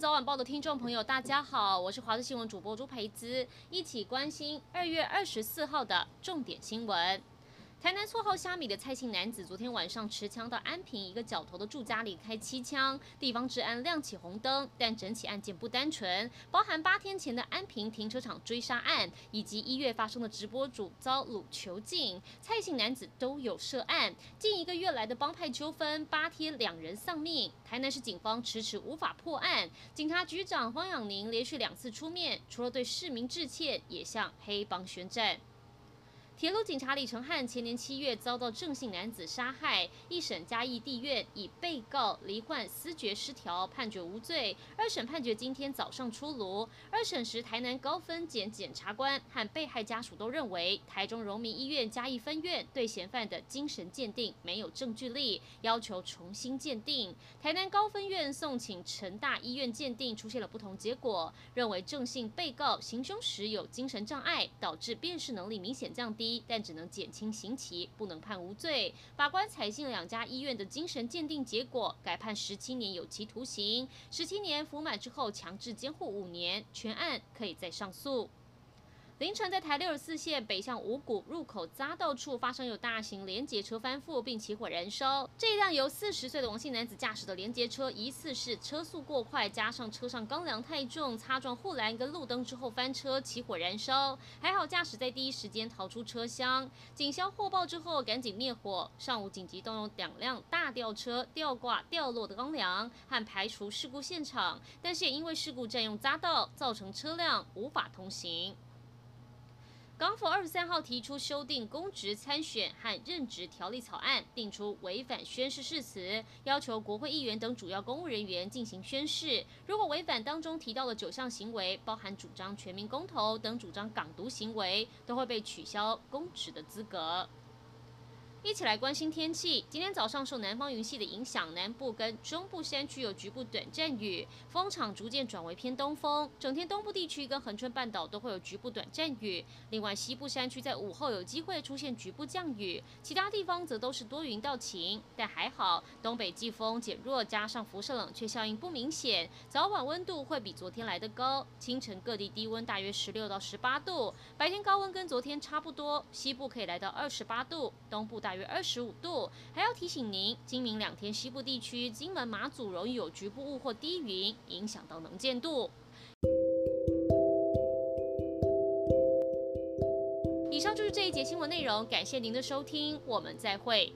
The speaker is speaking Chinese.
早晚报的听众朋友，大家好，我是华视新闻主播朱培姿，一起关心二月二十四号的重点新闻。台南绰号虾米的蔡姓男子，昨天晚上持枪到安平一个角头的住家里开七枪，地方治安亮起红灯。但整起案件不单纯，包含八天前的安平停车场追杀案，以及一月发生的直播主遭掳囚禁，蔡姓男子都有涉案。近一个月来的帮派纠纷，八天两人丧命。台南市警方迟迟无法破案，警察局长方养宁连续两次出面，除了对市民致歉，也向黑帮宣战。铁路警察李承翰前年七月遭到郑姓男子杀害，一审嘉义地院以被告罹患思觉失调判决无罪。二审判决今天早上出炉。二审时，台南高分检检察官和被害家属都认为，台中荣民医院嘉义分院对嫌犯的精神鉴定没有证据力，要求重新鉴定。台南高分院送请成大医院鉴定，出现了不同结果，认为郑姓被告行凶时有精神障碍，导致辨识能力明显降低。但只能减轻刑期，不能判无罪。法官采信两家医院的精神鉴定结果，改判十七年有期徒刑。十七年服满之后，强制监护五年，全案可以再上诉。凌晨，在台六十四线北向五股入口匝道处发生有大型连结车翻覆并起火燃烧。这一辆由四十岁的王姓男子驾驶的连结车，疑似是车速过快，加上车上钢梁太重，擦撞护栏跟路灯之后翻车起火燃烧。还好驾驶在第一时间逃出车厢。警消获报之后赶紧灭火。上午紧急动用两辆大吊车吊挂掉落的钢梁和排除事故现场，但是也因为事故占用匝道，造成车辆无法通行。港府二十三号提出修订公职参选和任职条例草案，定出违反宣誓誓词，要求国会议员等主要公务人员进行宣誓。如果违反当中提到的九项行为，包含主张全民公投等主张港独行为，都会被取消公职的资格。一起来关心天气。今天早上受南方云系的影响，南部跟中部山区有局部短暂雨，风场逐渐转为偏东风。整天东部地区跟恒春半岛都会有局部短暂雨。另外，西部山区在午后有机会出现局部降雨，其他地方则都是多云到晴。但还好，东北季风减弱，加上辐射冷却效应不明显，早晚温度会比昨天来得高。清晨各地低温大约十六到十八度，白天高温跟昨天差不多。西部可以来到二十八度，东部大大约二十五度，还要提醒您，今明两天西部地区、金门、马祖容易有局部雾或低云，影响到能见度。以上就是这一节新闻内容，感谢您的收听，我们再会。